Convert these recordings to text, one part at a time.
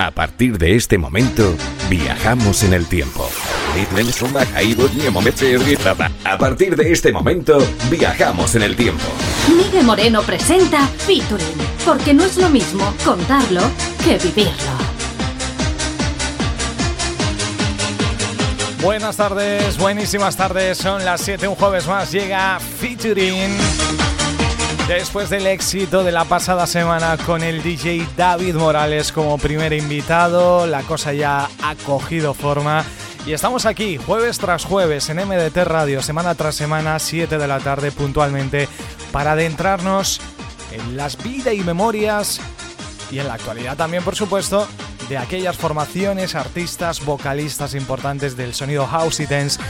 A partir de este momento, viajamos en el tiempo. A partir de este momento, viajamos en el tiempo. Miguel Moreno presenta Featuring, porque no es lo mismo contarlo que vivirlo. Buenas tardes, buenísimas tardes, son las 7, un jueves más llega Featuring. Después del éxito de la pasada semana con el DJ David Morales como primer invitado, la cosa ya ha cogido forma. Y estamos aquí jueves tras jueves en MDT Radio, semana tras semana, 7 de la tarde puntualmente, para adentrarnos en las vidas y memorias y en la actualidad también, por supuesto, de aquellas formaciones, artistas, vocalistas importantes del sonido house y dance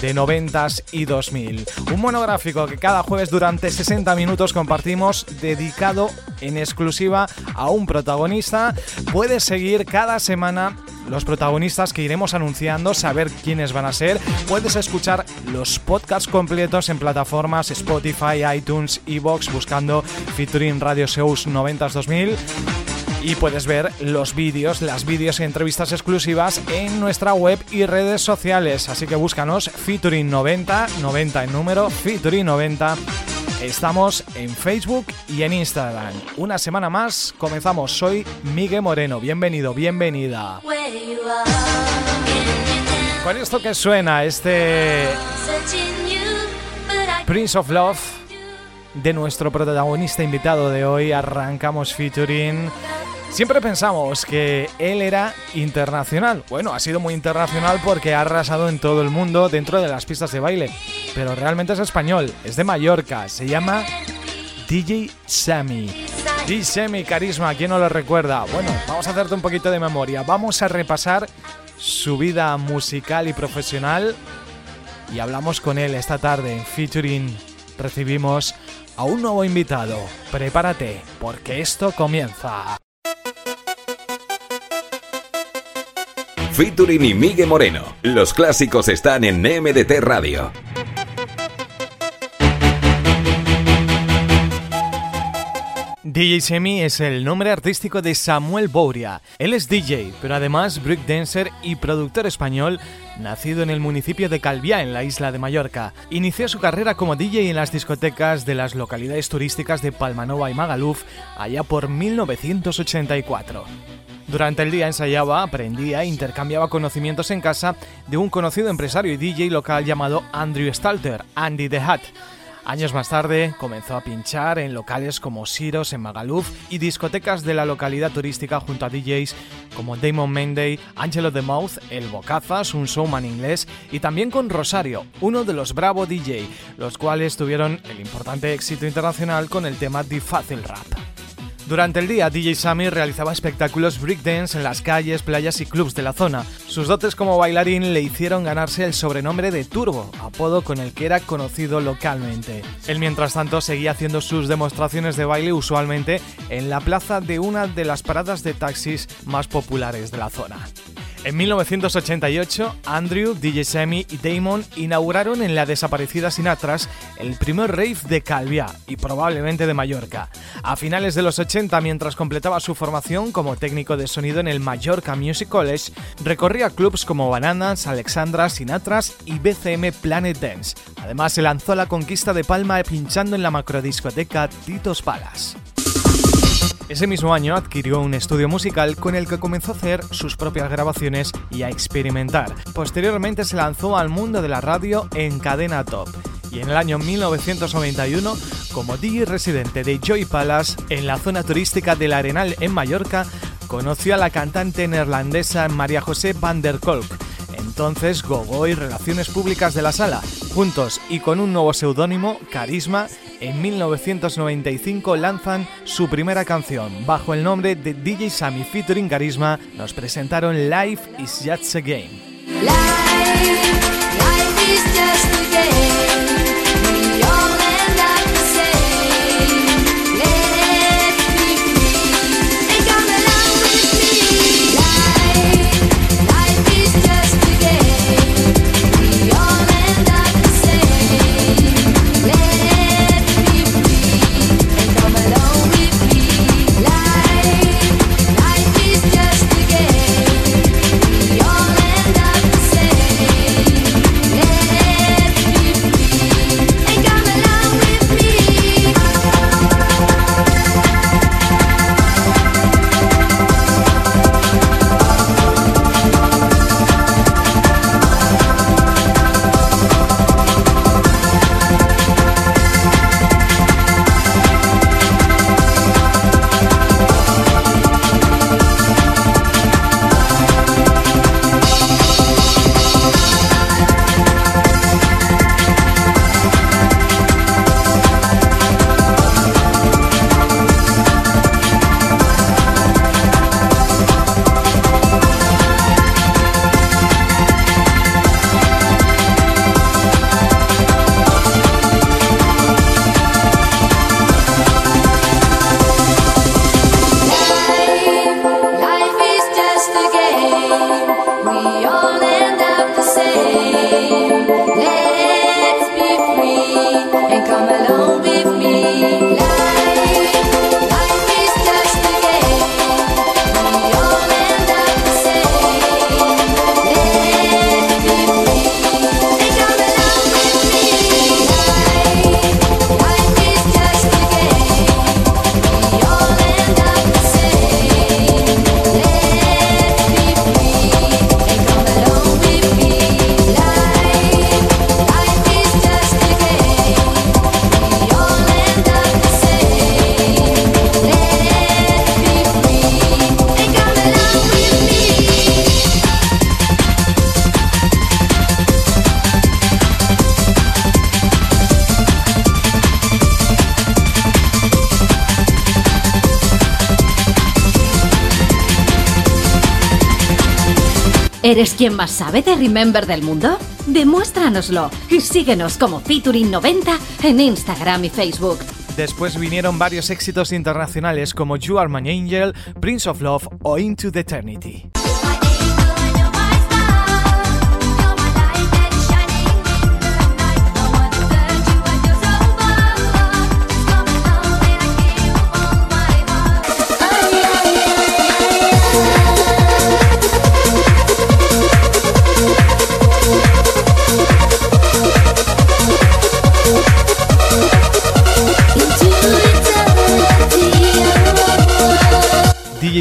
de 90s y 2000. Un monográfico que cada jueves durante 60 minutos compartimos dedicado en exclusiva a un protagonista. Puedes seguir cada semana los protagonistas que iremos anunciando, saber quiénes van a ser. Puedes escuchar los podcasts completos en plataformas Spotify, iTunes, Evox buscando featuring Radio Shows 90s 2000 y puedes ver los vídeos, las vídeos y entrevistas exclusivas en nuestra web y redes sociales. Así que búscanos Featuring 90, 90 en número, Featuring 90. Estamos en Facebook y en Instagram. Una semana más comenzamos. Soy Miguel Moreno. Bienvenido, bienvenida. Con esto que suena, este Prince of Love de nuestro protagonista invitado de hoy, arrancamos featuring Siempre pensamos que él era internacional. Bueno, ha sido muy internacional porque ha arrasado en todo el mundo dentro de las pistas de baile. Pero realmente es español, es de Mallorca, se llama DJ Sammy. DJ Sammy, carisma, ¿quién no lo recuerda? Bueno, vamos a hacerte un poquito de memoria. Vamos a repasar su vida musical y profesional. Y hablamos con él esta tarde en Featuring. Recibimos a un nuevo invitado. Prepárate, porque esto comienza. Featuring y Miguel Moreno. Los clásicos están en MDT Radio. DJ Semi es el nombre artístico de Samuel Bouria. Él es DJ, pero además breakdancer y productor español, nacido en el municipio de Calviá, en la isla de Mallorca. Inició su carrera como DJ en las discotecas de las localidades turísticas de Palmanova y Magaluf allá por 1984. Durante el día ensayaba, aprendía e intercambiaba conocimientos en casa de un conocido empresario y DJ local llamado Andrew Stalter, Andy the Hat. Años más tarde comenzó a pinchar en locales como Siros en Magaluf y discotecas de la localidad turística junto a DJs como Damon Menday, Angelo the Mouth, El Bocazas, un showman inglés y también con Rosario, uno de los Bravo DJ, los cuales tuvieron el importante éxito internacional con el tema The Fácil Rap. Durante el día, DJ Sammy realizaba espectáculos breakdance en las calles, playas y clubs de la zona. Sus dotes como bailarín le hicieron ganarse el sobrenombre de Turbo, apodo con el que era conocido localmente. Él mientras tanto seguía haciendo sus demostraciones de baile usualmente en la plaza de una de las paradas de taxis más populares de la zona. En 1988, Andrew, DJ Sammy y Damon inauguraron en la desaparecida Sinatras el primer rave de Calviá y probablemente de Mallorca. A finales de los 80, mientras completaba su formación como técnico de sonido en el Mallorca Music College, recorría clubs como Bananas, Alexandra, Sinatras y BCM Planet Dance. Además, se lanzó a la conquista de Palma pinchando en la macrodiscoteca Titos Palace. Ese mismo año adquirió un estudio musical con el que comenzó a hacer sus propias grabaciones y a experimentar. Posteriormente se lanzó al mundo de la radio en Cadena Top y en el año 1991 como DJ residente de Joy Palace en la zona turística del Arenal en Mallorca conoció a la cantante neerlandesa María José van der Kolk. Entonces Gogo y Relaciones Públicas de la Sala, juntos y con un nuevo seudónimo, Carisma, en 1995 lanzan su primera canción. Bajo el nombre de DJ Sammy featuring Carisma, nos presentaron Life is Just a Game. ¿Eres quien más sabe de Remember del mundo? Demuéstranoslo y síguenos como Featuring90 en Instagram y Facebook. Después vinieron varios éxitos internacionales como You Are My Angel, Prince of Love o Into the Eternity.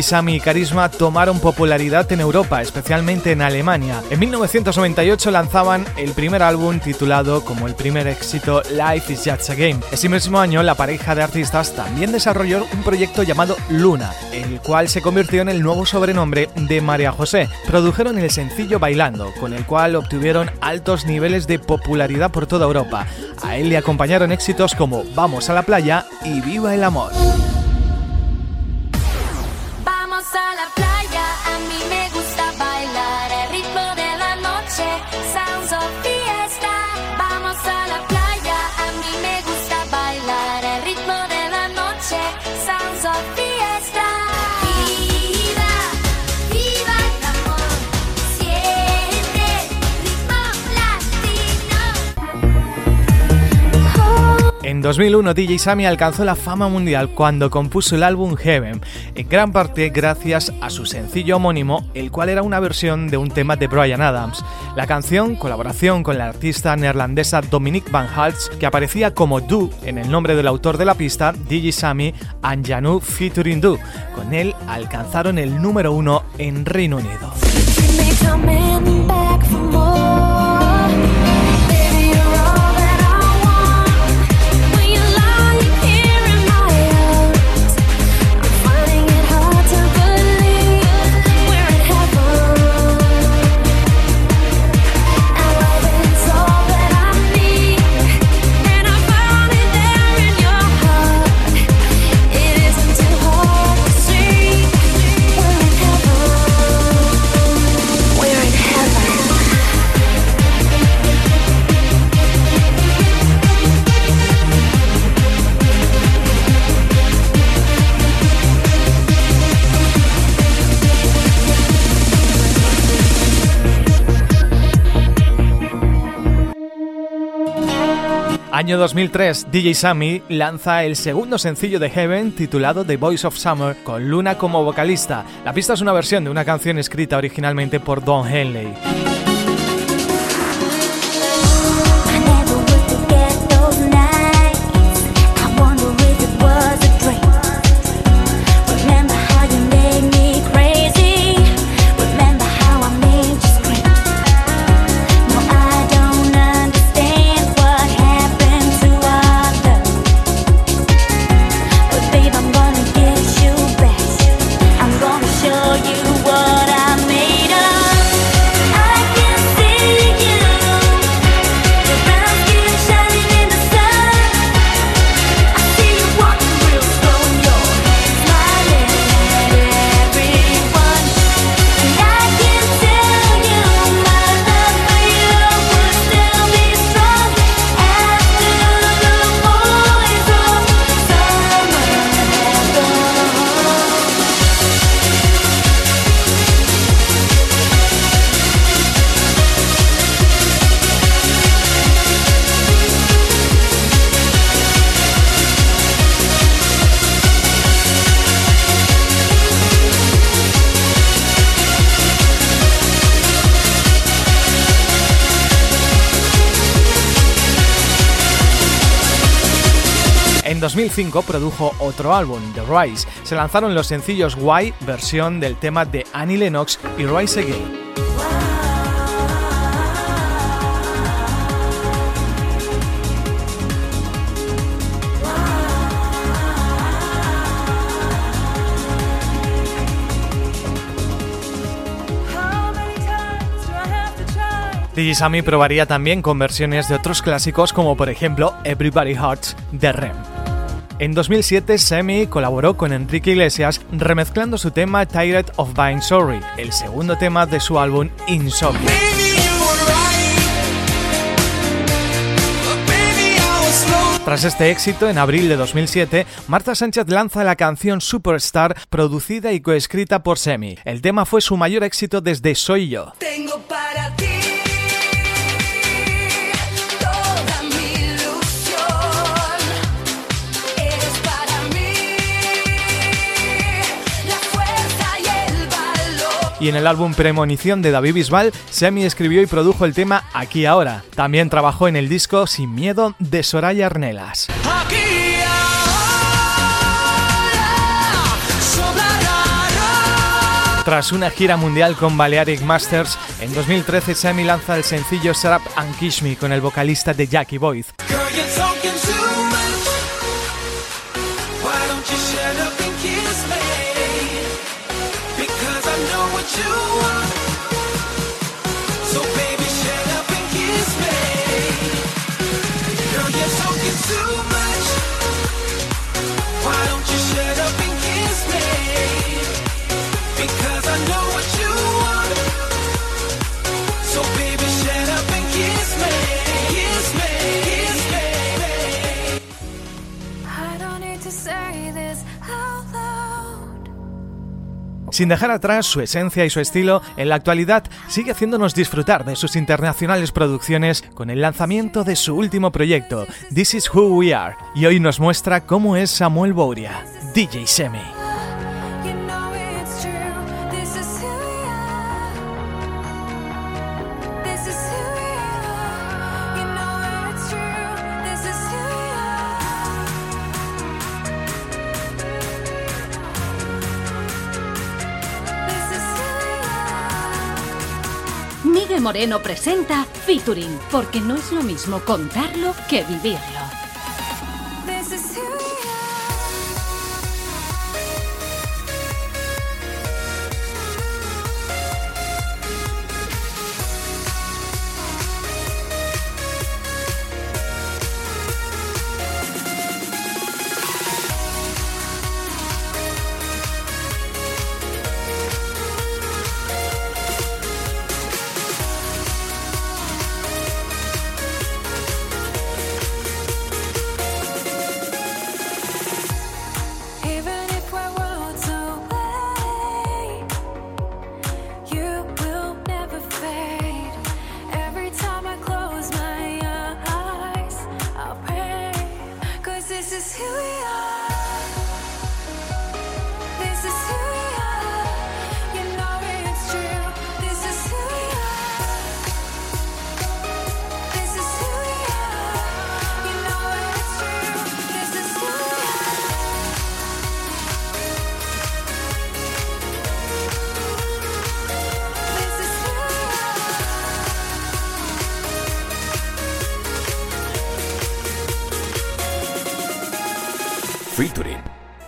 Sammy y Carisma tomaron popularidad en Europa, especialmente en Alemania. En 1998 lanzaban el primer álbum titulado como el primer éxito Life is Just a Game. Ese mismo año la pareja de artistas también desarrolló un proyecto llamado Luna, el cual se convirtió en el nuevo sobrenombre de María José. Produjeron el sencillo Bailando, con el cual obtuvieron altos niveles de popularidad por toda Europa. A él le acompañaron éxitos como Vamos a la playa y Viva el amor. a la playa. En 2001 DJ Sammy alcanzó la fama mundial cuando compuso el álbum Heaven, en gran parte gracias a su sencillo homónimo, el cual era una versión de un tema de Brian Adams. La canción, colaboración con la artista neerlandesa Dominique Van Haltz, que aparecía como Do en el nombre del autor de la pista, DJ Sammy and Janu featuring Do. Con él alcanzaron el número uno en Reino Unido. Año 2003, DJ Sammy lanza el segundo sencillo de Heaven titulado The Voice of Summer con Luna como vocalista. La pista es una versión de una canción escrita originalmente por Don Henley. 2005 produjo otro álbum, The Rise. Se lanzaron los sencillos Why, versión del tema de Annie Lennox y Rise Again. DJ probaría también con versiones de otros clásicos como por ejemplo Everybody Hearts de Rem. En 2007, Semi colaboró con Enrique Iglesias remezclando su tema Tired of Being Sorry, el segundo tema de su álbum Insomnia. Tras este éxito, en abril de 2007, Marta Sánchez lanza la canción Superstar, producida y coescrita por Semi. El tema fue su mayor éxito desde Soy Yo. Y en el álbum Premonición de David Bisbal, Semi escribió y produjo el tema Aquí Ahora. También trabajó en el disco Sin Miedo de Soraya Arnelas. Tras una gira mundial con Balearic Masters, en 2013 Semi lanza el sencillo Shut Up and Kiss Me con el vocalista de Jackie Boyd. Sin dejar atrás su esencia y su estilo, en la actualidad sigue haciéndonos disfrutar de sus internacionales producciones con el lanzamiento de su último proyecto, This Is Who We Are, y hoy nos muestra cómo es Samuel Bouria, DJ Semi. Moreno presenta Featuring, porque no es lo mismo contarlo que vivirlo.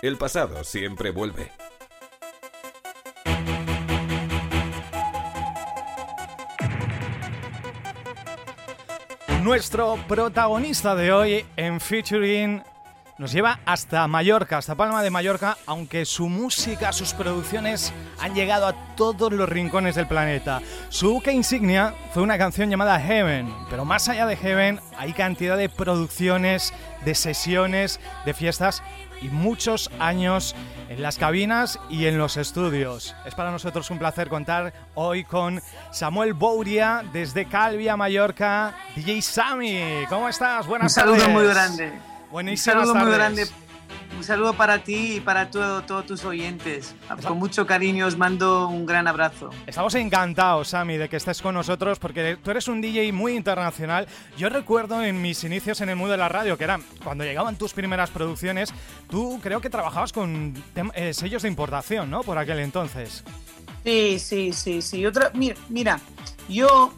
El pasado siempre vuelve. Nuestro protagonista de hoy en Featuring nos lleva hasta Mallorca, hasta Palma de Mallorca, aunque su música, sus producciones han llegado a todos los rincones del planeta. Su buque insignia fue una canción llamada Heaven, pero más allá de Heaven hay cantidad de producciones, de sesiones, de fiestas y muchos años en las cabinas y en los estudios. Es para nosotros un placer contar hoy con Samuel Bouria desde Calvia, Mallorca. DJ Sammy, ¿cómo estás? Buenas tardes. Un saludo muy grande. Buenísimas un saludo muy grande un saludo para ti y para todos tus oyentes. Con mucho cariño os mando un gran abrazo. Estamos encantados, Sami, de que estés con nosotros porque tú eres un DJ muy internacional. Yo recuerdo en mis inicios en el mundo de la radio, que era cuando llegaban tus primeras producciones, tú creo que trabajabas con eh, sellos de importación, ¿no? Por aquel entonces. Sí, sí, sí, sí. Otra, mira, mira, yo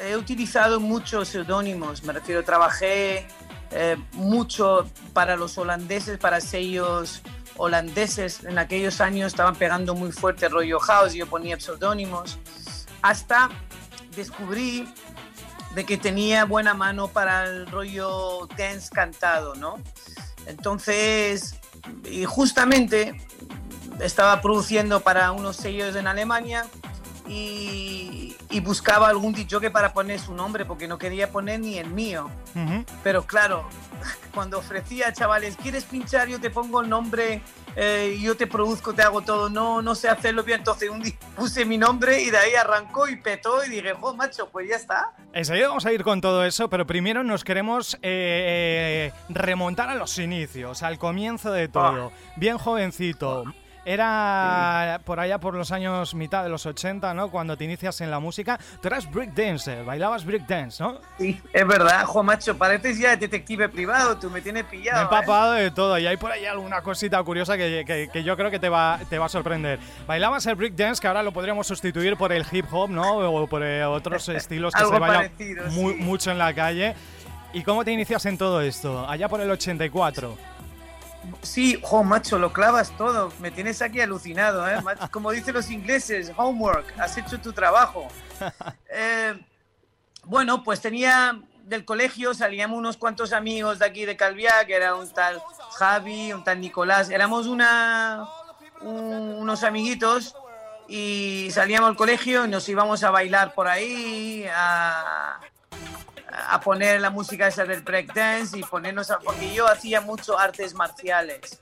he utilizado muchos seudónimos, me refiero, trabajé eh, mucho para los holandeses, para sellos holandeses. En aquellos años estaban pegando muy fuerte rollo house, yo ponía pseudónimos, hasta descubrí de que tenía buena mano para el rollo dance cantado, ¿no? Entonces, y justamente estaba produciendo para unos sellos en Alemania y, y buscaba algún que para poner su nombre porque no quería poner ni el mío. Pero claro, cuando ofrecía a chavales, ¿quieres pinchar? Yo te pongo el nombre, eh, yo te produzco, te hago todo. No, no sé hacerlo bien. Entonces un día puse mi nombre y de ahí arrancó y petó y dije, oh, macho, pues ya está. Enseguida vamos a ir con todo eso, pero primero nos queremos eh, remontar a los inicios, al comienzo de todo. Ah. Bien jovencito. Era por allá por los años mitad de los 80, ¿no? Cuando te inicias en la música. Tú eras breakdancer, bailabas breakdance, ¿no? Sí, es verdad, jo, macho, pareces ya detective privado, tú me tienes pillado. Me he empapado ¿eh? de todo y hay por ahí alguna cosita curiosa que, que, yo creo que te va, te va a sorprender. Bailabas el breakdance, que ahora lo podríamos sustituir por el hip hop, ¿no? O por eh, otros estilos que se bailan mucho en la calle. ¿Y cómo te inicias en todo esto? Allá por el 84. Sí, jo, macho, lo clavas todo. Me tienes aquí alucinado, ¿eh? Como dicen los ingleses, homework, has hecho tu trabajo. Eh, bueno, pues tenía del colegio, salíamos unos cuantos amigos de aquí de Calviá, que era un tal Javi, un tal Nicolás. Éramos una, unos amiguitos y salíamos al colegio y nos íbamos a bailar por ahí, a, a poner la música esa del breakdance y ponernos a, porque yo hacía mucho artes marciales.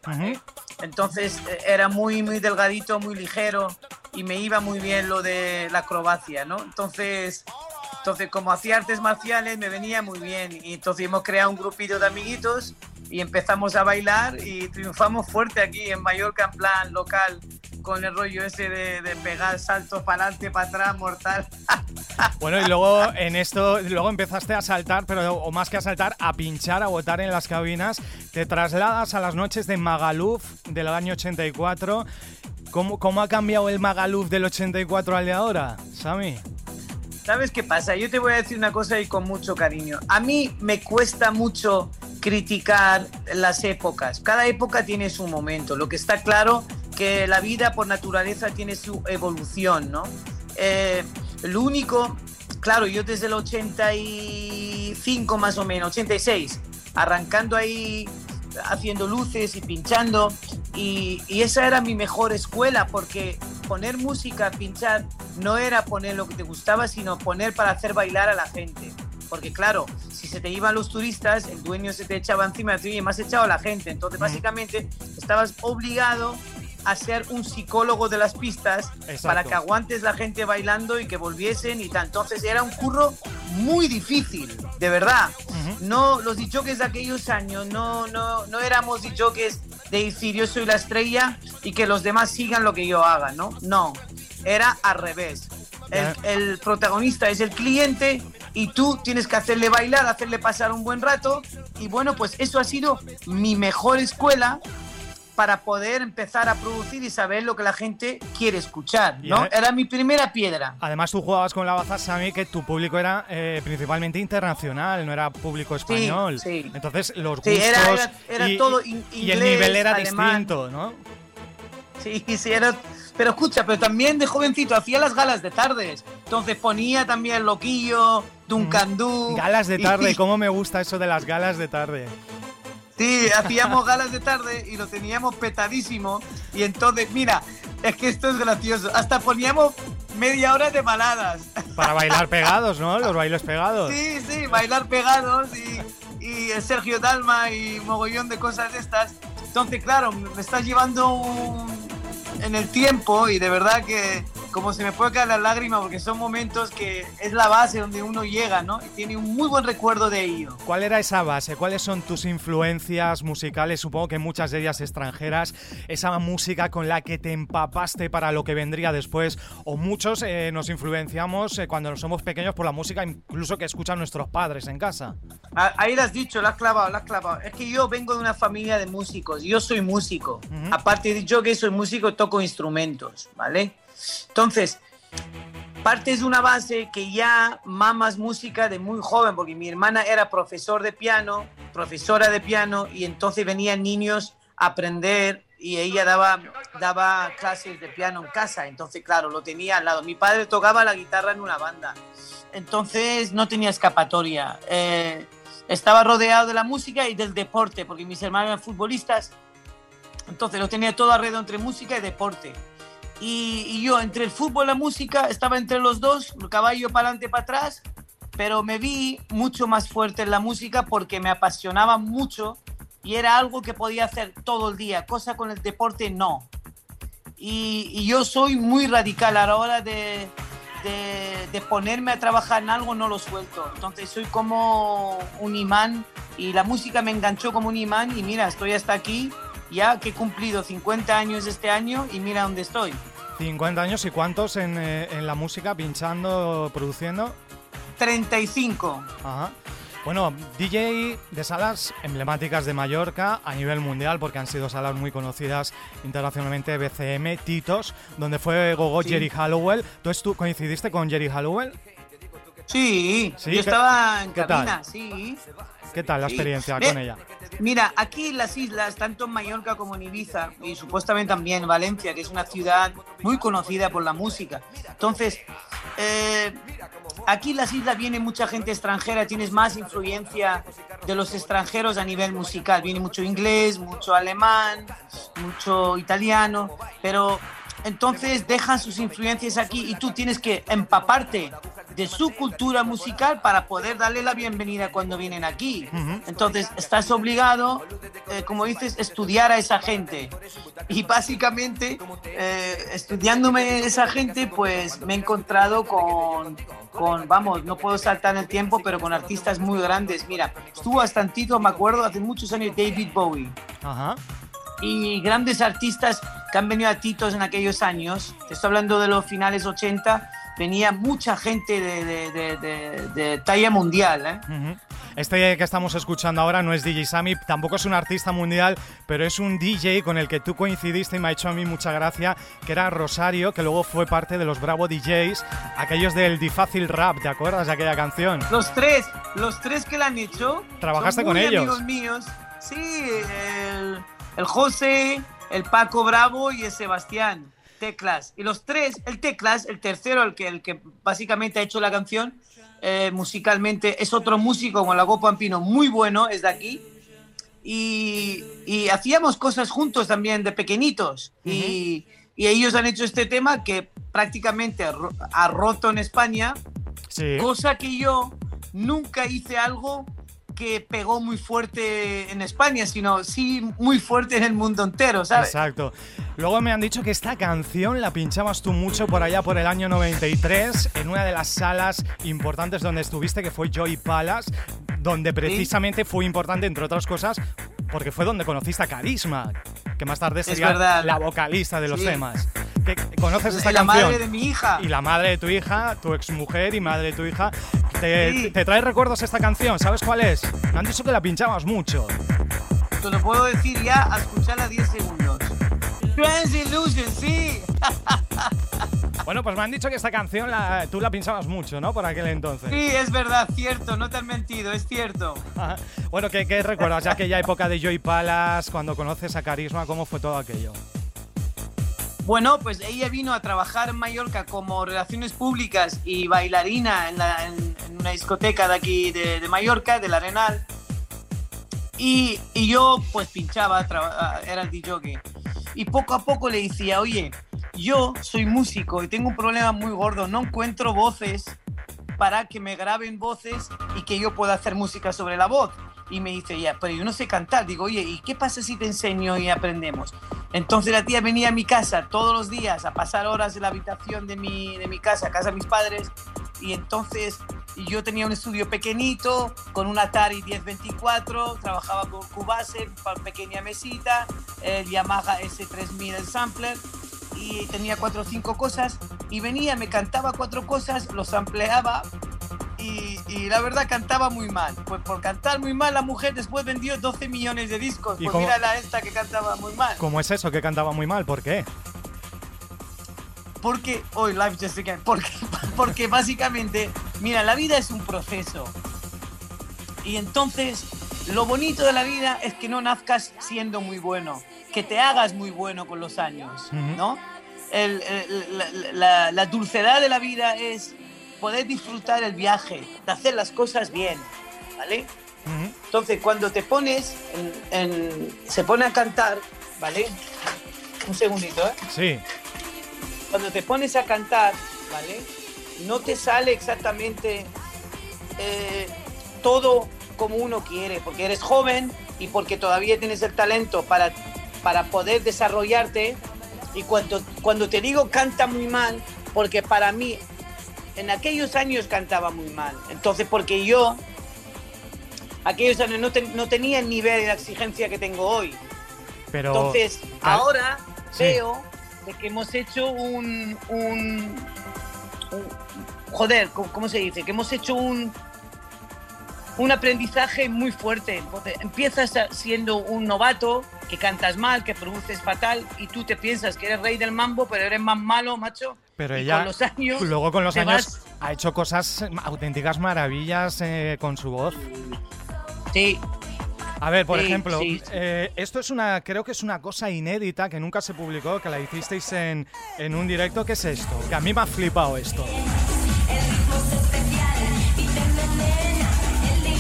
Entonces eh, era muy muy delgadito muy ligero y me iba muy bien lo de la acrobacia no entonces entonces como hacía artes marciales me venía muy bien. Y entonces hemos creado un grupito de amiguitos y empezamos a bailar y triunfamos fuerte aquí en Mallorca en plan local con el rollo ese de, de pegar saltos para adelante, para atrás, mortal. Bueno, y luego en esto, luego empezaste a saltar, pero o más que a saltar, a pinchar, a botar en las cabinas. Te trasladas a las noches de Magaluf del año 84. ¿Cómo, cómo ha cambiado el Magaluf del 84 al de ahora, Sami? ¿Sabes qué pasa? Yo te voy a decir una cosa y con mucho cariño. A mí me cuesta mucho criticar las épocas. Cada época tiene su momento. Lo que está claro que la vida por naturaleza tiene su evolución, ¿no? Eh, lo único, claro, yo desde el 85 más o menos, 86, arrancando ahí haciendo luces y pinchando y, y, esa era mi mejor escuela porque poner música, pinchar, no era poner lo que te gustaba, sino poner para hacer bailar a la gente. Porque claro, si se te iban los turistas, el dueño se te echaba encima de ti y más echado a la gente. Entonces básicamente estabas obligado a ser un psicólogo de las pistas para que aguantes la gente bailando y que volviesen y tal. Entonces era un curro muy difícil, de verdad. No, los dichoques de aquellos años, no, no, no éramos dichoques de decir yo soy la estrella y que los demás sigan lo que yo haga, ¿no? No, era al revés. El, el, protagonista es el cliente y tú tienes que hacerle bailar, hacerle pasar un buen rato. Y bueno, pues eso ha sido mi mejor escuela para poder empezar a producir y saber lo que la gente quiere escuchar, ¿no? Era mi primera piedra. Además tú jugabas con la baza, Sami, que tu público era eh, principalmente internacional, no era público español. Sí, Entonces los gustos era, y, todo y el nivel era distinto, ¿no? Sí, sí, era... Pero escucha, pero también de jovencito hacía las galas de tardes. Entonces ponía también Loquillo, Duncandú. Galas de tarde, ¿cómo me gusta eso de las galas de tarde? Sí, hacíamos galas de tarde y lo teníamos petadísimo. Y entonces, mira, es que esto es gracioso. Hasta poníamos media hora de baladas. Para bailar pegados, ¿no? Los bailes pegados. Sí, sí, bailar pegados y, y Sergio Dalma y mogollón de cosas de estas. Entonces, claro, me estás llevando un, en el tiempo y de verdad que como se me puede caer la lágrima porque son momentos que es la base donde uno llega, ¿no? Y tiene un muy buen recuerdo de ello. ¿Cuál era esa base? ¿Cuáles son tus influencias musicales? Supongo que muchas de ellas extranjeras. Esa música con la que te empapaste para lo que vendría después. O muchos eh, nos influenciamos eh, cuando somos pequeños por la música incluso que escuchan nuestros padres en casa. Ahí lo has dicho, lo has clavado, lo has clavado. Es que yo vengo de una familia de músicos. Yo soy músico. Aparte de yo que soy músico, toco instrumentos, ¿vale? Entonces, partes de una base que ya mamas música de muy joven, porque mi hermana era profesor de piano, profesora de piano, y entonces venían niños a aprender y ella daba, daba clases de piano en casa, entonces claro, lo tenía al lado. Mi padre tocaba la guitarra en una banda, entonces no tenía escapatoria. Eh, estaba rodeado de la música y del deporte, porque mis hermanos eran futbolistas, entonces lo tenía todo alrededor entre música y deporte. Y, yo entre el fútbol y la música estaba entre los dos, el caballo para adelante, para atrás, pero me vi mucho más fuerte en la música porque me apasionaba mucho y era algo que podía hacer todo el día, cosa con el deporte no. Y, y yo soy muy radical a la hora de, de, de, ponerme a trabajar en algo, no lo suelto. Entonces soy como un imán y la música me enganchó como un imán y mira, estoy hasta aquí, ya que he cumplido 50 años este año y mira dónde estoy. 50 años y cuántos en, eh, en la música, pinchando, produciendo? 35. Ajá. Bueno, DJ de salas emblemáticas de Mallorca a nivel mundial, porque han sido salas muy conocidas internacionalmente, BCM, Titos, donde fue Gogo Sí. Jerry Hallowell. ¿Tú, coincidiste con Jerry Hallowell? Sí, Sí, yo ¿qué- estaba en qué tal? cabina, sí. ¿Qué tal la Sí. experiencia con ella? Mira, aquí en las islas, tanto en Mallorca como en Ibiza, y supuestamente también en Valencia, que es una ciudad muy conocida por la música. Entonces, eh, aquí en las islas viene mucha gente extranjera, tienes más influencia de los extranjeros a nivel musical. Viene mucho inglés, mucho alemán, mucho italiano, pero entonces dejan sus influencias aquí y tú tienes que empaparte de su cultura musical para poder darle la bienvenida cuando vienen aquí. Entonces estás obligado, eh, como dices, estudiar a esa gente. Y básicamente, eh, estudiándome esa gente, pues me he encontrado con, con, vamos, no puedo saltar en el tiempo, pero con artistas muy grandes. Mira, estuvo bastantito, me acuerdo, hace muchos años David Bowie Ajá. y grandes artistas que han venido a Titos en aquellos años. Te estoy hablando de los finales 80. Venía mucha gente de, de- de- de- de talla mundial. ¿eh? Ujú. Este que estamos escuchando ahora no es DJ Sammy, tampoco es un artista mundial, pero es un DJ con el que tú coincidiste y me ha hecho a mí mucha gracia, que era Rosario, que luego fue parte de los Bravo DJs, aquellos del Difácil Rap, ¿te acuerdas de aquella canción? Los tres, los tres que la han hecho. ¿Trabajaste son con muy ellos? amigos míos. Sí, el, el José, el Paco Bravo y el Sebastián. Teclas. Y los tres, el Teclas, el tercero, el que, el que básicamente ha hecho la canción eh, musicalmente, es otro músico como Lago Pampino, muy bueno, es de aquí. Y, y hacíamos cosas juntos también de pequeñitos. y, y ellos han hecho este tema que prácticamente ha roto en España Sí. Cosa que yo nunca hice algo que pegó muy fuerte en España, sino sí muy fuerte en el mundo entero, ¿sabes? Exacto. Luego me han dicho que esta canción la pinchabas tú mucho por allá por el año 93 en una de las salas importantes donde estuviste, que fue Joy Palace, donde precisamente fue importante, entre otras cosas, porque fue donde conociste a Carisma, que más tarde sería la vocalista de los Sí. temas. ¿Qué- ¿Conoces esta Y la canción? madre de mi hija. Y la madre de tu hija, tu exmujer y madre de tu hija. ¿Te, Sí. te trae recuerdos esta canción? ¿Sabes cuál es? Me han dicho que la pinchabas mucho. Te lo puedo decir ya a escucharla 10 segundos. Trans Illusion, sí. Bueno, pues me han dicho que esta canción la- tú la pinchabas mucho, ¿no? Por aquel entonces. Sí, es verdad, cierto, no te han mentido, es cierto. Ajá. Bueno, ¿qué, qué recuerdas ya aquella época de Joy Palace, cuando conoces a Carisma, cómo fue todo aquello? Bueno, pues ella vino a trabajar en Mallorca como relaciones públicas y bailarina en, la- en- una discoteca de aquí de, Mallorca, del Arenal. Y, y yo pues pinchaba, traba- era el DJ. Y poco a poco le decía, oye, yo soy músico y tengo un problema muy gordo, no encuentro voces para que me graben voces y que yo pueda hacer música sobre la voz. Y me dice, ya, pero yo no sé cantar. Digo, oye, ¿y qué pasa si te enseño y aprendemos? Entonces la tía venía a mi casa todos los días a pasar horas en la habitación de mi, de mi casa, casa de mis padres. Y entonces yo tenía un estudio pequeñito con un Atari 1024, trabajaba con Cubase, para pequeña mesita, el Yamaha S3000 el sampler y tenía cuatro o cinco cosas y venía, me cantaba cuatro cosas, los sampleaba y, y la verdad cantaba muy mal. Pues por cantar muy mal la mujer después vendió 12 millones de discos. ¿Y Pues cómo- mira la esta que cantaba muy mal. ¿Cómo es eso que cantaba muy mal? ¿Por qué? Porque, hoy live just again, porque, porque básicamente, mira, la vida es un proceso. Y entonces, lo bonito de la vida es que no nazcas siendo muy bueno. que te hagas muy bueno con los años, ¿no? la, dulcedad de la vida es poder disfrutar el viaje, de hacer las cosas bien, ¿vale? Entonces, cuando te pones, se pone a cantar, ¿vale? Un segundito, ¿eh? Sí. Cuando te pones a cantar, ¿vale? No te sale exactamente eh, todo como uno quiere, porque eres joven y porque todavía tienes el talento para, para poder desarrollarte. Y cuando, cuando te digo canta muy mal, porque para mí en aquellos años cantaba muy mal. Entonces, porque yo, aquellos años no, no tenía el nivel de exigencia que tengo hoy. Pero Entonces, ahora veo de que hemos hecho un, un, joder, ¿cómo se dice? Que hemos hecho un, un aprendizaje muy fuerte. Empiezas siendo un novato, que cantas mal, que produces fatal, y tú te piensas que eres rey del mambo, pero eres más malo, macho. Pero ella, los años, luego con los años, ha hecho cosas, auténticas maravillas eh, con su voz. Sí. A ver, por ejemplo, eh, esto es una, creo que es una cosa inédita que nunca se publicó, que la hicisteis en, en un directo. ¿Qué es esto? Que a mí me ha flipado esto.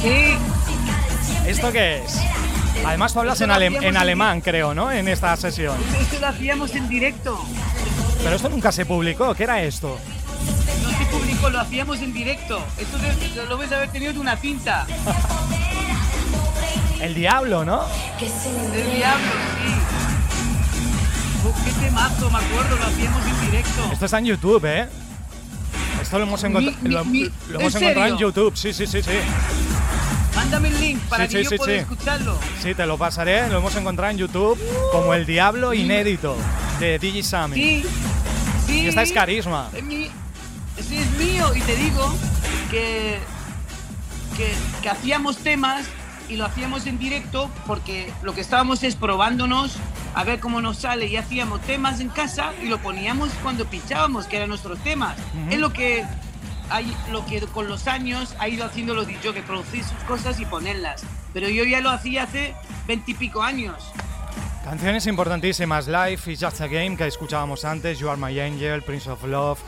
Sí. ¿Esto qué es? Además tú hablas en, en alemán, creo, ¿no? En esta sesión. Esto lo hacíamos en directo. Pero esto nunca se publicó. ¿Qué era esto? No se publicó, lo hacíamos en directo. Esto lo ves haber tenido de una cinta. El diablo, ¿no? El diablo, sí. qué temazo, me acuerdo, lo hacíamos en directo. Esto está en YouTube, ¿eh? Esto lo hemos, encontrado en YouTube, sí, sí, sí, sí. Mándame el link para que yo pueda escucharlo. Sí, te lo pasaré. Lo hemos encontrado en YouTube como El Diablo Inédito de DJ Sammy. Sí, sí. Y esta es carisma. Es sí, es mío. Y te digo que, que, que hacíamos temas y lo hacíamos en directo porque lo que estábamos es probándonos a ver cómo nos sale y hacíamos temas en casa y lo poníamos cuando pinchábamos, que eran nuestros temas. Es lo que hay lo que con los años ha ido haciendo los dicho que producir sus cosas y ponerlas. Pero yo ya lo hacía hace veintipico años. Canciones importantísimas, Life is Just a Game, que escuchábamos antes, You Are My Angel, Prince of Love,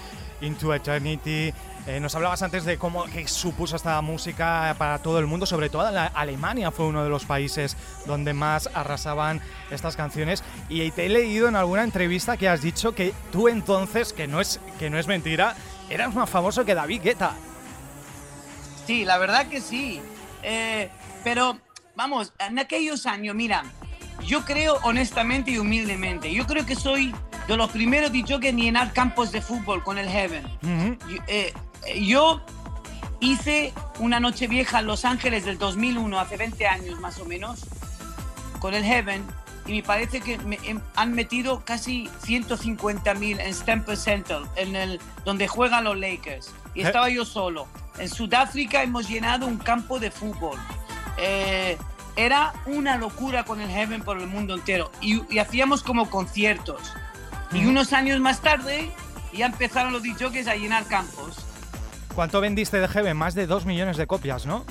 Into Eternity. Eh, nos hablabas antes de cómo que supuso esta música para todo el mundo, sobre todo Alemania fue uno de los países donde más arrasaban estas canciones. Y te he leído en alguna entrevista que has dicho que tú entonces, que no es, que no es mentira, eras más famoso que David Guetta. Sí, la verdad que sí. Eh, pero vamos, en aquellos años, mira, yo creo honestamente y humildemente, yo creo que soy de los primeros que llenar campos de fútbol con el Heaven. Eh, yo, hice una noche vieja en Los Ángeles del 2001, hace 20 años más o menos, con el Heaven y me parece que me, em, han metido casi 150.000 en Staples Center, en el, donde juegan los Lakers. Y estaba yo solo. En Sudáfrica hemos llenado un campo de fútbol. Eh, era una locura con el Heaven por el mundo entero. Y, hacíamos como conciertos. Y unos años más tarde ya empezaron los DJs a llenar campos. ¿Cuánto vendiste de Heaven? Más de 2 millones de copias, ¿no?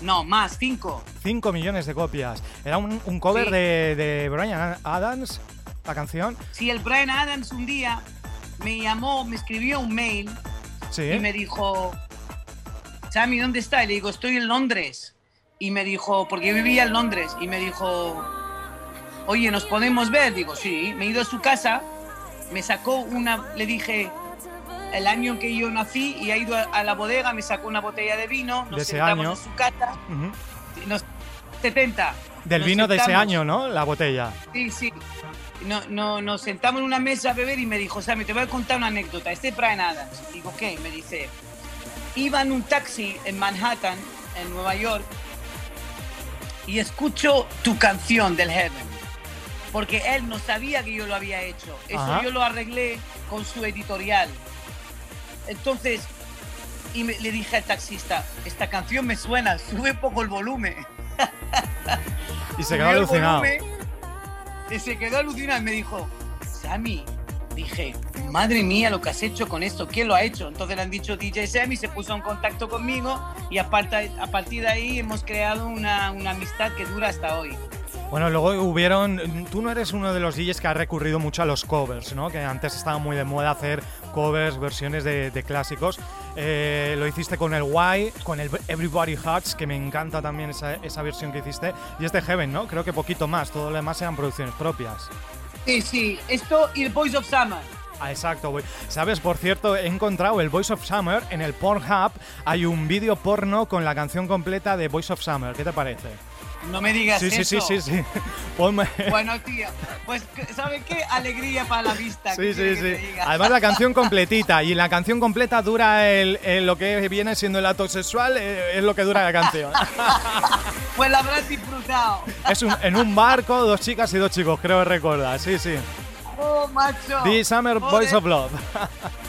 No, más, 5. 5 millones de copias. Era un, cover de, de, Brian Adams, la canción. Sí, el Brian Adams un día me llamó, me escribió un mail y me dijo, Sammy, ¿dónde está? Y le digo, estoy en Londres. Y me dijo, porque yo vivía en Londres, y me dijo, oye, ¿nos podemos ver? Digo, sí. Me he ido a su casa, me sacó una, le dije, el año en que yo nací y ha ido a, la bodega, me sacó una botella de vino, nos de ese año. en su casa, 70. Del vino de ese año, ¿no? La botella. Sí, sí. No, no, nos sentamos en una mesa a beber y me dijo, Sammy, te voy a contar una anécdota. Este Brian Adams. Digo, ¿qué? Me dice, iba en un taxi en Manhattan, en Nueva York, y escucho tu canción del Heaven. Porque él no sabía que yo lo había hecho. Eso yo lo arreglé con su editorial. Entonces, y le dije al taxista, esta canción me suena, sube poco el volumen. Y se quedó alucinado. y se quedó alucinado y me dijo, Sammy, dije, madre mía lo que has hecho con esto, ¿quién lo ha hecho? Entonces le han dicho DJ Sammy, se puso en contacto conmigo y a, a partir de ahí hemos creado una, una amistad que dura hasta hoy. Bueno, luego hubieron. Tú no eres uno de los DJs que ha recurrido mucho a los covers, ¿no? Que antes estaba muy de moda hacer covers, versiones de, clásicos. Eh, lo hiciste con el Why, con el Everybody Hurts, que me encanta también esa, esa versión que hiciste. Y este Heaven, ¿no? Creo que poquito más. Todo lo demás eran producciones propias. Sí, sí. Esto y el Voice of Summer. Ah, exacto, güey. Sabes, por cierto, he encontrado el Voice of Summer en el Pornhub. Hay un vídeo porno con la canción completa de Voice of Summer. ¿Qué te parece? No me digas sí, eso. Sí, sí, sí, sí. Bueno, tío, pues ¿sabes qué? Alegría para la vista. Sí, sí, sí. Además la canción completita y la canción completa dura el, lo que viene siendo el acto sexual, eh, es lo que dura la canción. pues la habrás disfrutado. Es en un barco, dos chicas y dos chicos, creo que recuerda. Sí, sí. Oh, macho. The Summer Boys of Love.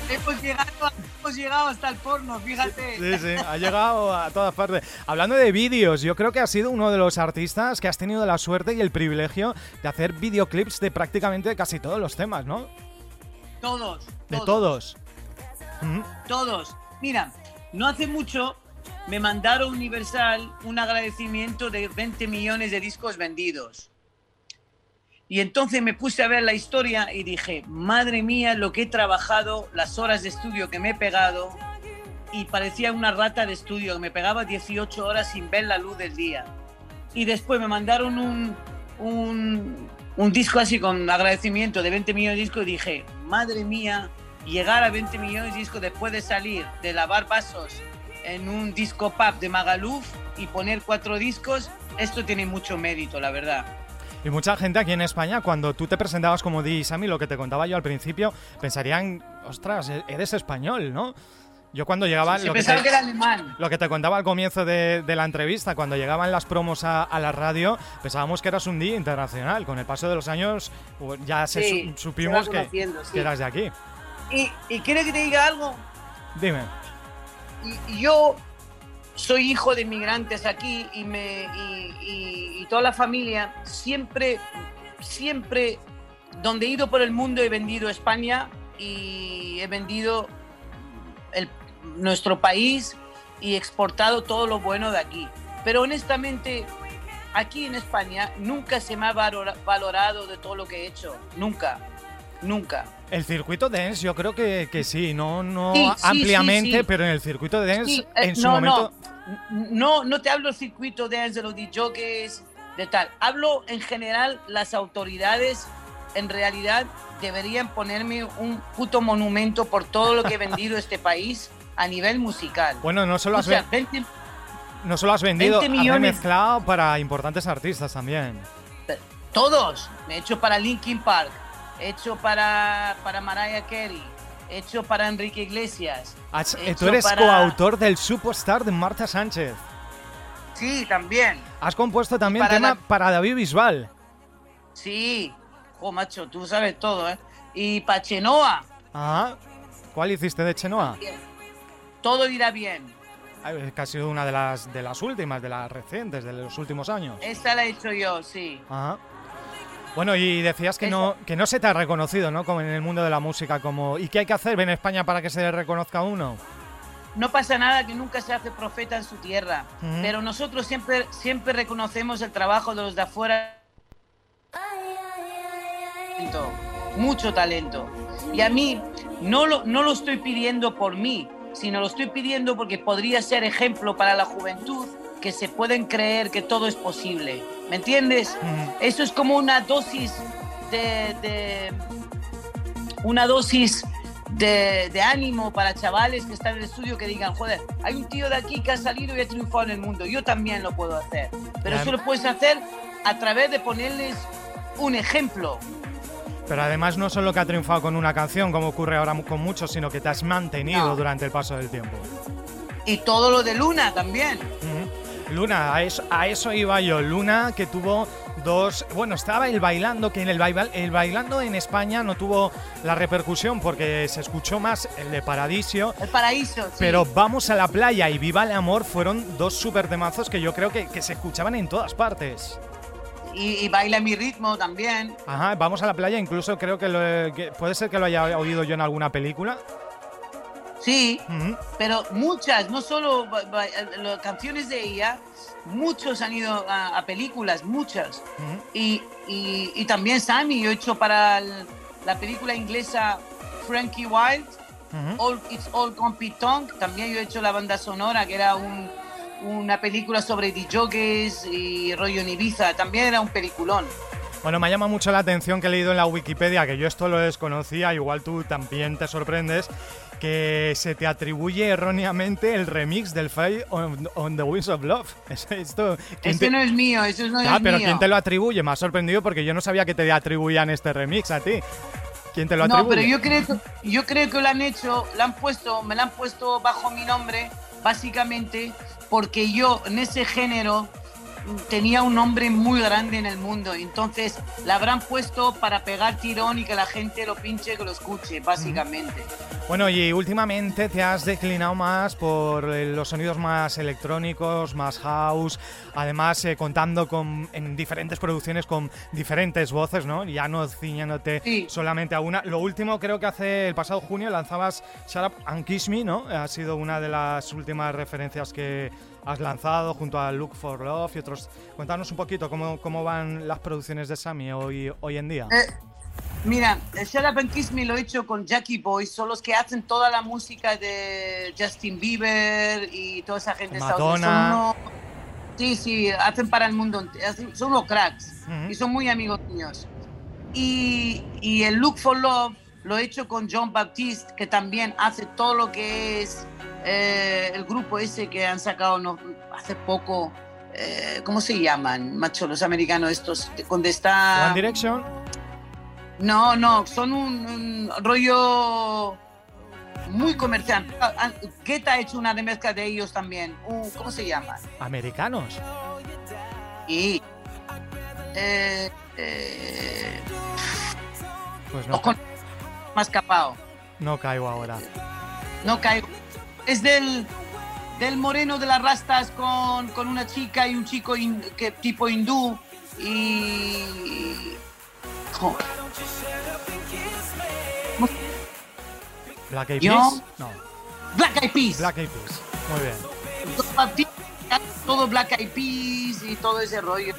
hemos, llegado, hemos llegado hasta el porno, fíjate. Sí, sí, ha llegado a todas partes. Hablando de vídeos, yo creo que has sido uno de los artistas que has tenido la suerte y el privilegio de hacer videoclips de prácticamente casi todos los temas, ¿no? Todos. De todos. Todos. Mira, no hace mucho me mandaron Universal un agradecimiento de 20 millones de discos vendidos. Y entonces me puse a ver la historia y dije, madre mía, lo que he trabajado, las horas de estudio que me he pegado. Y parecía una rata de estudio, me pegaba 18 horas sin ver la luz del día. Y después me mandaron un, un, disco así con agradecimiento de 20 millones de discos y dije, madre mía, llegar a 20 millones de discos después de salir de lavar vasos en un disco pub de Magaluf y poner cuatro discos, esto tiene mucho mérito, la verdad. Y mucha gente aquí en España, cuando tú te presentabas como DJ Sammy, lo que te contaba yo al principio, pensarían, ostras, e-, eres español, ¿no? Yo cuando llegaba... lo, que te, que era alemán. lo que te contaba al comienzo de, la entrevista, cuando llegaban las promos a, la radio, pensábamos que eras un DJ internacional. Con el paso de los años pues, ya se supimos que, eras de aquí. ¿Y, ¿Y quieres que te diga algo? Dime. Y, yo soy hijo de inmigrantes aquí y, me, y, toda la familia, siempre, siempre, donde he ido por el mundo he vendido España y he vendido el, nuestro país y exportado todo lo bueno de aquí. Pero honestamente, aquí en España nunca se me ha valorado de todo lo que he hecho, nunca, nunca. El circuito dance, yo creo que, que sí, no, no ampliamente, pero en el circuito dance, eh, en su momento. No. no, te hablo del circuito dance de los DJs, de tal. Hablo en general, las autoridades en realidad deberían ponerme un puto monumento por todo lo que he vendido este país a nivel musical. Bueno, no solo has, no solo has vendido, has mezclado para importantes artistas también. Todos. Me he hecho para Linkin Park, hecho para, para Mariah Carey, hecho para Enrique Iglesias. tú eres coautor del Superstar de Marta Sánchez. Sí, también. Has compuesto también para tema para David Bisbal. Sí. Oh, macho, tú sabes todo, ¿eh? Y para Chenoa. Ah, ¿cuál hiciste de Chenoa? Todo irá bien. Que ha sido una de las, de las últimas, de las recientes, de los últimos años. Esta la he hecho yo, sí. Ajá. Bueno, y decías que no, que no se te ha reconocido, ¿no? Como en el mundo de la música, como ¿y qué hay que hacer en España para que se reconozca uno? No pasa nada que nunca se hace profeta en su tierra, pero nosotros siempre, siempre reconocemos el trabajo de los de afuera. Mucho talento. Y a mí no lo, no lo estoy pidiendo por mí, sino lo estoy pidiendo porque podría ser ejemplo para la juventud que se pueden creer que todo es posible. ¿Me entiendes? Eso es como una dosis de, una dosis de, ánimo para chavales que están en el estudio que digan, joder, hay un tío de aquí que ha salido y ha triunfado en el mundo, yo también lo puedo hacer. Pero eso lo puedes hacer a través de ponerles un ejemplo. Pero además no solo que ha triunfado con una canción, como ocurre ahora con muchos, sino que te has mantenido durante el paso del tiempo. Y todo lo de Luna también. Luna, a eso, a eso iba yo. Luna que tuvo dos. Bueno, estaba el bailando, que en el, el bailando en España no tuvo la repercusión porque se escuchó más el de Paradiso. El Paraíso. Sí. Pero Vamos a la playa y Viva el amor fueron dos super temazos que yo creo que, se escuchaban en todas partes. Y, baila mi ritmo también. Ajá, vamos a la playa, incluso creo que, puede ser que lo haya oído yo en alguna película. Sí, pero muchas, no solo las canciones de ella, muchos han ido a, a películas, muchas. Y, y- y también Sammy, yo he hecho para el- la película inglesa Frankie Wild, Ujú. All, It's All Compy Tongue, también yo he hecho la banda sonora, que era un- una película sobre DJs y rollo en Ibiza, también era un peliculón. Bueno, me llama mucho la atención que he leído en la Wikipedia, que yo esto lo desconocía, igual tú también te sorprendes, que se te atribuye erróneamente el remix del Fire on, on the Wings of Love. Es- Esto, ¿quién Este te- no es mío, eso no Ah, es pero mío. ¿quién te lo atribuye? Me ha sorprendido porque yo no sabía que te atribuían este remix a ti. ¿Quién te lo atribuye? No, pero yo creo, que, yo creo que lo han hecho, lo han puesto, me lo han puesto bajo mi nombre, básicamente porque yo en ese género tenía un nombre muy grande en el mundo. Entonces la habrán puesto para pegar tirón y que la gente lo pinche, que lo escuche, básicamente. Bueno, y últimamente te has declinado más por eh, los sonidos más electrónicos, más house, además eh, contando con, en diferentes producciones con diferentes voces, ¿no? Ya no ciñéndote Sí. solamente a una. Lo último creo que hace el pasado junio lanzabas Shut Up and Kiss Me, ¿no? Ha sido una de las últimas referencias que has lanzado junto a Look for Love y otros. Cuéntanos un poquito cómo, cómo van las producciones de Sammy hoy, hoy en día. Eh, mira, el Shut Up and Kiss Me lo he hecho con Jackie Boys, son los que hacen toda la música de Justin Bieber y toda esa gente. Son Madonna. unos- sí, sí, hacen para el mundo, son unos cracks Ujú. y son muy amigos míos. Y, y el Look for Love lo he hecho con John Baptiste, que también hace todo lo que es eh, el grupo ese que han sacado no- hace poco. eh, ¿Cómo se llaman, macho, los americanos estos? Donde está... One Direction. No, no, son un, un rollo muy comercial. Ah, ah, Guetta ha hecho una remezcla de ellos también. Un- ¿Cómo se llama? Americanos. Y. Eh, eh, Pues no, con- más capao. no caigo ahora. No caigo. Es del, del moreno de las rastas con, con una chica y un chico hin- que, tipo hindú. Y. Joder. Black Eyed Peas. No, Black Eyed Peas. Black Eyed Peas. Muy bien. todo Black Eyed Peas y todo ese rollo.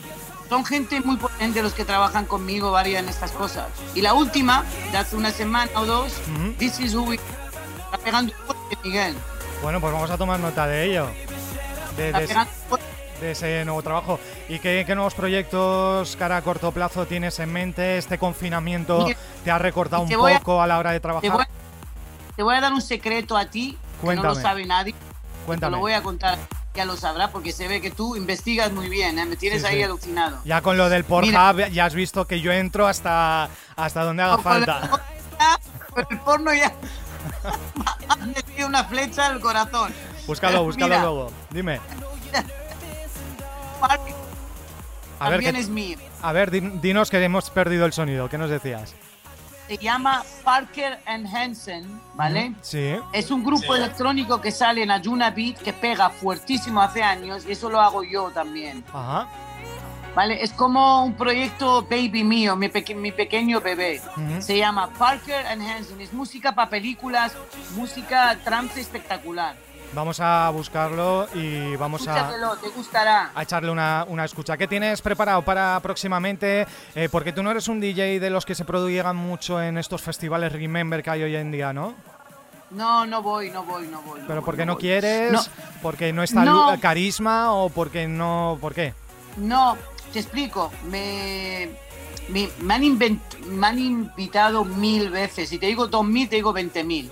Son gente muy potente los que trabajan conmigo, varias en estas cosas. Y la última, de hace una semana o dos, Ujú. This is who we... Está pegando fuerte, Miguel. Bueno, pues vamos a tomar nota de ello. De, de de ese nuevo trabajo. ¿Y qué, qué nuevos proyectos cara a corto plazo tienes en mente? ¿Este confinamiento Mira, te ha recortado un te a- poco a, la hora de Te trabajar? voy, te voy a dar un secreto a ti, que no Cuéntame. lo sabe nadie. Te Cuéntame. lo voy a contar, ya lo sabrá, porque se ve que tú investigas muy bien, ¿eh? me tienes Sí, ahí sí. alucinado. Ya con lo del. Pornhub ya has visto que yo entro hasta, hasta donde haga Con el- falta. Con el porno ya una flecha al corazón. Búscalo, búscalo Mira. luego. Dime. A ver, también ¿qué- es mío. a ver, din- dinos que hemos perdido el sonido. ¿Qué nos decías? Se llama Parker and Hansen, ¿vale? Sí. Es un grupo electrónico que sale en Ayuna Beat que pega fuertísimo hace años y eso lo hago yo también, Ajá. ¿Vale? Es como un proyecto baby mío, mi, peque- mi pequeño bebé. Se llama Parker and Hansen. Es música para películas, música trance espectacular. Vamos a buscarlo y vamos a, Escúchatelo, te gustará. a echarle una, una escucha. ¿Qué tienes preparado para próximamente? Eh, porque tú no eres un DJ de los que se prodigan mucho en estos festivales Remember que hay hoy en día, ¿no? No, no voy, no voy, no voy. ¿Pero voy, porque no voy. quieres? No. ¿Porque no está No. carisma o porque no...? ¿Por qué? No, te explico. Me, me, me han invent- me han invitado mil veces. Si te digo dos mil, te digo veinte mil.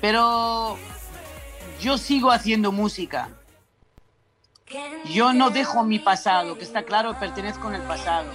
Pero yo sigo haciendo música. Yo no dejo mi pasado, que está claro, pertenezco en el pasado.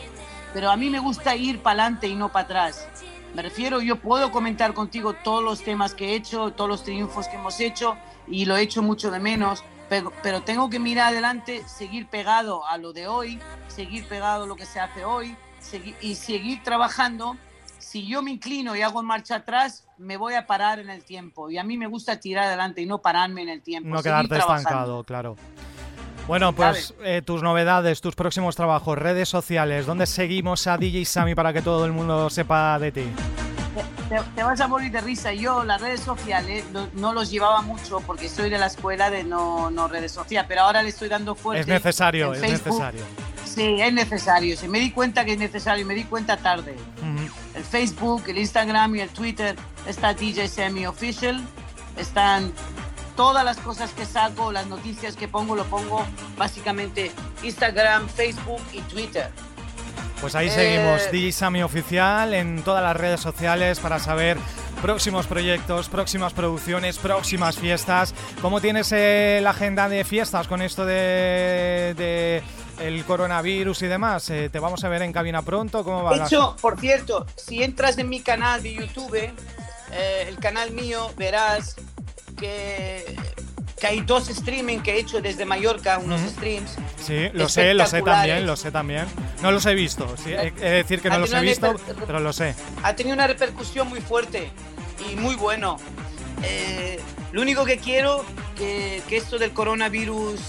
Pero a mí me gusta ir para adelante y no para atrás. Me refiero, yo puedo comentar contigo todos los temas que he hecho, todos los triunfos que hemos hecho, y lo he hecho mucho de menos, pero, pero tengo que mirar adelante, seguir pegado a lo de hoy, seguir pegado a lo que se hace hoy, segui- y seguir trabajando. Si yo me inclino y hago marcha atrás, me voy a parar en el tiempo. Y a mí me gusta tirar adelante y no pararme en el tiempo. No seguir quedarte trabajando. estancado, claro. Bueno, pues eh, tus novedades, tus próximos trabajos, redes sociales, ¿dónde seguimos a DJ Sammy para que todo el mundo sepa de ti? Te, vas a morir de risa. Yo las redes sociales no, los llevaba mucho porque soy de la escuela de no, no redes sociales, pero ahora le estoy dando fuerte. Es necesario, es necesario. Sí, es necesario. Si me di cuenta que es necesario, me di cuenta tarde. El Facebook, el Instagram y el Twitter está DJ Semi Official. Están todas las cosas que saco, las noticias que pongo, lo pongo básicamente Instagram, Facebook y Twitter. Pues ahí seguimos, DJ Oficial en todas las redes sociales para saber próximos proyectos, próximas producciones, próximas fiestas. ¿Cómo tienes eh, la agenda de fiestas con esto de, el coronavirus y demás? Eh, ¿Te vamos a ver en cabina pronto? ¿Cómo va? De hecho, por cierto, si entras en mi canal de YouTube, eh, el canal mío, verás que que hay dos streaming que he hecho desde Mallorca, unos streams. Sí, lo sé, lo sé también, lo sé también. No los he visto, sí, he de decir que no los he visto, pero lo sé. Ha tenido una repercusión muy fuerte y muy bueno. Eh, lo único que quiero que, que esto del coronavirus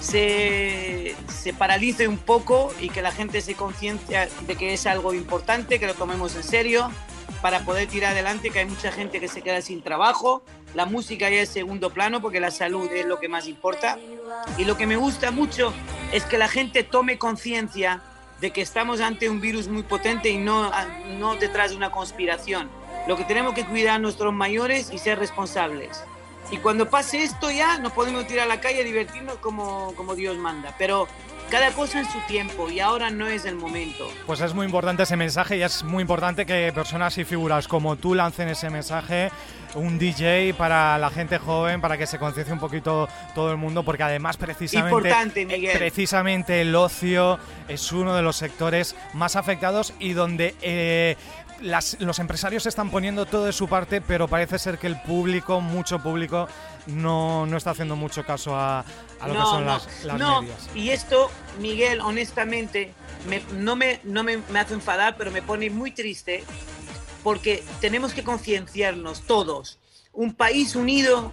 se, se, paralice un poco y que la gente se conciencia de que es algo importante, que lo tomemos en serio para poder tirar adelante, que hay mucha gente que se queda sin trabajo, la música ya es segundo plano porque la salud es lo que más importa. Y lo que me gusta mucho es que la gente tome conciencia de que estamos ante un virus muy potente y no, no detrás de una conspiración. Lo que tenemos que cuidar a nuestros mayores y ser responsables. Y cuando pase esto ya nos podemos tirar a la calle a divertirnos como, como Dios manda. Pero cada cosa en su tiempo y ahora no es el momento. Pues es muy importante ese mensaje y es muy importante que personas y figuras como tú lancen ese mensaje un DJ para la gente joven, para que se conciencie un poquito todo el mundo, porque además precisamente, precisamente el ocio es uno de los sectores más afectados y donde eh, los empresarios están poniendo todo de su parte, pero parece ser que el público, mucho público, no, no está haciendo mucho caso a, lo que son las, las no. Y esto, Miguel, honestamente, no, me, no me, me hace enfadar, pero me pone muy triste porque tenemos que concienciarnos todos. Un país unido,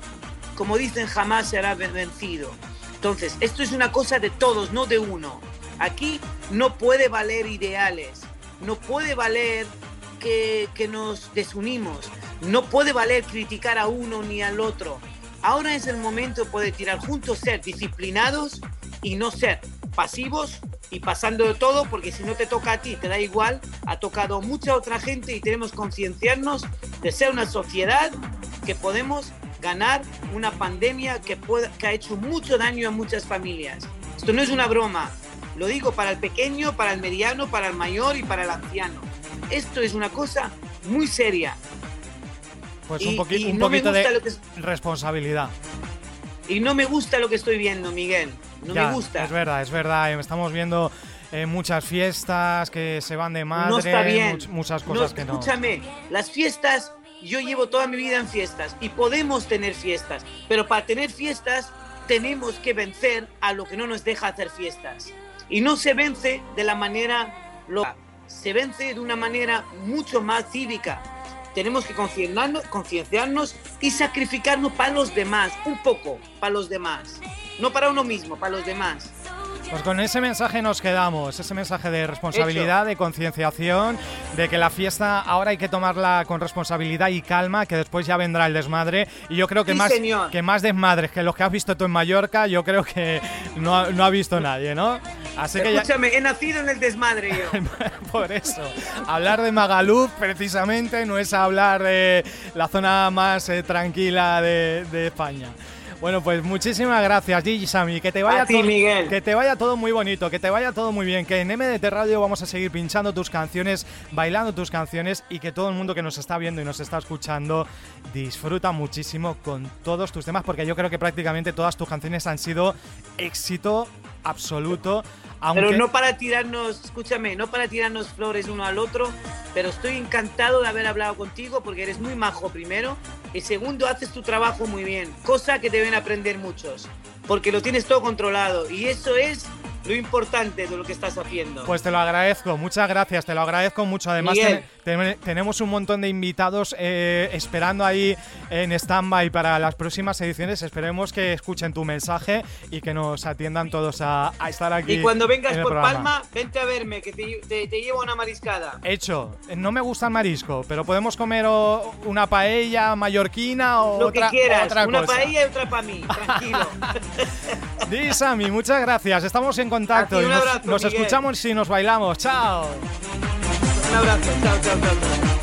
como dicen, jamás será vencido. Entonces, esto es una cosa de todos, no de uno. Aquí no puede valer ideales, no puede valer que, nos desunimos, no puede valer criticar a uno ni al otro. Ahora es el momento de tirar juntos, ser disciplinados y no ser pasivos y pasando de todo, porque si no te toca a ti, te da igual, ha tocado mucha otra gente y tenemos que concienciarnos de ser una sociedad que podemos ganar una pandemia que, que ha hecho mucho daño a muchas familias. Esto no es una broma, lo digo para el pequeño, para el mediano, para el mayor y para el anciano. Esto es una cosa muy seria. Pues un, un poquito de responsabilidad. Y no me gusta lo que estoy viendo, Miguel. No me gusta. Es verdad, es verdad. Estamos viendo eh, muchas fiestas que se van de madre, no está bien. muchas cosas que no. Escúchame, las fiestas, yo llevo toda mi vida en fiestas y podemos tener fiestas, pero para tener fiestas tenemos que vencer a lo que no nos deja hacer fiestas. Y no se vence de la manera loca, se vence de una manera mucho más cívica tenemos que concienciarnos y sacrificarnos para los demás, un poco para los demás, no para uno mismo, para los demás. Pues con ese mensaje nos quedamos, ese mensaje de responsabilidad, de concienciación, de que la fiesta ahora hay que tomarla con responsabilidad y calma, que después ya vendrá el desmadre. Y yo creo que, más, que más desmadres que los que has visto tú en Mallorca, yo creo que no, ha visto nadie, ¿no? Así que Escúchame, he nacido en el desmadre yo. Por eso, hablar de Magaluf precisamente no es hablar de la zona más eh, tranquila de, de España. Bueno, pues muchísimas gracias, Gigi Sami. Que te vaya todo, Que te vaya todo muy bonito, que te vaya todo muy bien. Que en MDT Radio vamos a seguir pinchando tus canciones, bailando tus canciones y que todo el mundo que nos está viendo y nos está escuchando disfruta muchísimo con todos tus temas, porque yo creo que prácticamente todas tus canciones han sido éxito absoluto. Pero no para tirarnos, escúchame, no para tirarnos flores uno al otro, pero estoy encantado de haber hablado contigo porque eres muy majo primero y segundo haces tu trabajo muy bien, cosa que deben aprender muchos, porque lo tienes todo controlado y eso es lo importante de lo que estás haciendo. Pues te lo agradezco, muchas gracias, te lo agradezco mucho. Además, tenemos un montón de invitados eh, esperando ahí en stand-by para las próximas ediciones. Esperemos que escuchen tu mensaje y que nos atiendan todos a, estar aquí. Y cuando vengas por Palma, vente a verme, que te, llevo una mariscada. Hecho, no me gusta el marisco, pero podemos comer una paella mallorquina o lo otra, que quieras, otra una paella y otra para mí, tranquilo. Di, Sammy, muchas gracias. Estamos en contacto. un abrazo, nos, nos escuchamos y nos bailamos. Chao. Un abrazo. Chao, chao, chao.